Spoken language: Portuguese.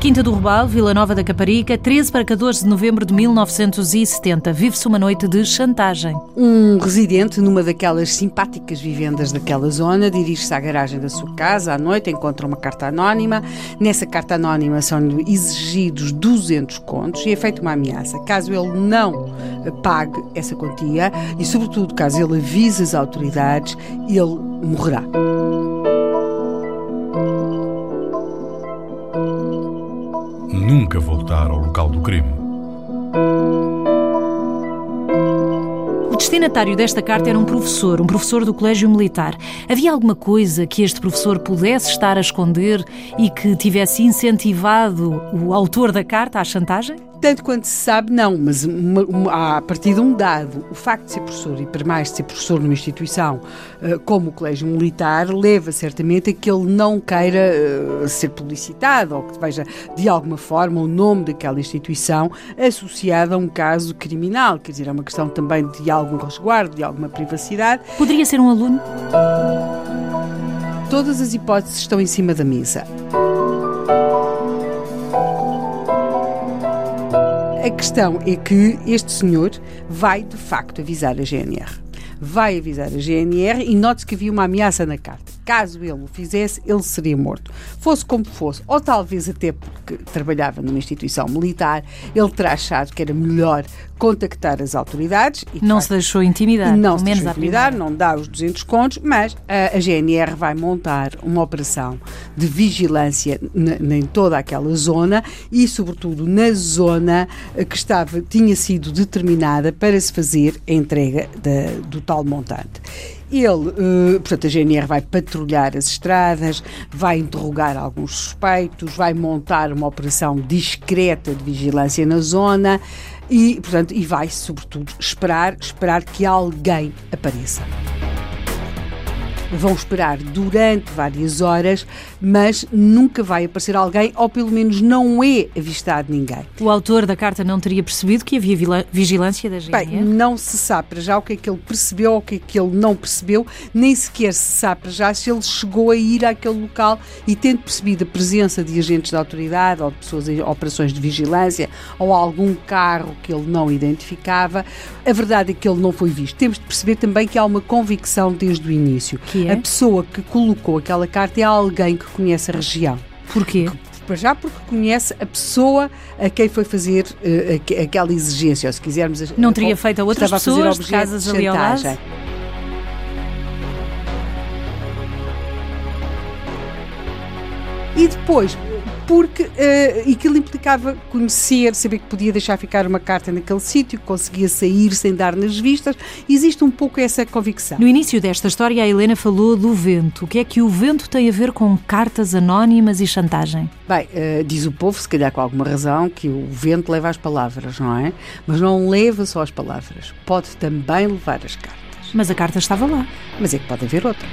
Quinta do Robal, Vila Nova da Caparica, 13 para 14 de novembro de 1970. Vive-se uma noite de chantagem. Um residente numa daquelas simpáticas vivendas daquela zona dirige-se à garagem da sua casa à noite, encontra uma carta anónima. Nessa carta anónima são-lhe exigidos 200 contos e é feita uma ameaça. Caso ele não pague essa quantia e, sobretudo, caso ele avise as autoridades, ele morrerá. Nunca voltar ao local do crime. O destinatário desta carta era um professor, um professor do Colégio Militar. Havia alguma coisa que este professor pudesse estar a esconder e que tivesse incentivado o autor da carta à chantagem? Tanto quanto se sabe, não, mas uma, uma, a partir de um dado, o facto de ser professor e, para mais, de ser professor numa instituição uh, como o Colégio Militar, leva certamente a que ele não queira uh, ser publicitado ou que veja, de alguma forma, o nome daquela instituição associado a um caso criminal. Quer dizer, é uma questão também de algum resguardo, de alguma privacidade. Poderia ser um aluno? Todas as hipóteses estão em cima da mesa. A questão é que este senhor vai de facto avisar a GNR. Vai avisar a GNR e note-se que havia uma ameaça na carta. Caso ele o fizesse, ele seria morto. Fosse como fosse, ou talvez até porque trabalhava numa instituição militar, ele terá achado que era melhor contactar as autoridades. E, não se deixou intimidar. Não se deixou intimidar, não dá os 200 contos, mas a, a GNR vai montar uma operação de vigilância em toda aquela zona e, sobretudo, na zona que estava, tinha sido determinada para se fazer a entrega do tal montante. Ele, uh, portanto, a GNR vai patrulhar as estradas, vai interrogar alguns suspeitos, vai montar uma operação discreta de vigilância na zona e, portanto, e vai, sobretudo, esperar, esperar que alguém apareça vão esperar durante várias horas, mas nunca vai aparecer alguém, ou pelo menos não é avistado ninguém. O autor da carta não teria percebido que havia vigilância da GNR? Bem, não se sabe para já o que é que ele percebeu ou o que é que ele não percebeu, nem sequer se sabe para já se ele chegou a ir àquele local e tendo percebido a presença de agentes da autoridade ou de pessoas em operações de vigilância ou algum carro que ele não identificava, a verdade é que ele não foi visto. Temos de perceber também que há uma convicção desde o início. Que é? A pessoa que colocou aquela carta é alguém que conhece a região. Porquê? Para já porque conhece a pessoa a quem foi fazer uh, aquela exigência, ou se quisermos... Não teria feito a outras pessoas de casas ali ao lado? E depois, porque uh, aquilo implicava conhecer, saber que podia deixar ficar uma carta naquele sítio, que conseguia sair sem dar nas vistas. Existe um pouco essa convicção. No início desta história, a Helena falou do vento. O que é que o vento tem a ver com cartas anónimas e chantagem? Bem, uh, diz o povo, se calhar com alguma razão, que o vento leva as palavras, não é? Mas não leva só as palavras, pode também levar as cartas. Mas a carta estava lá. Mas é que pode haver outra.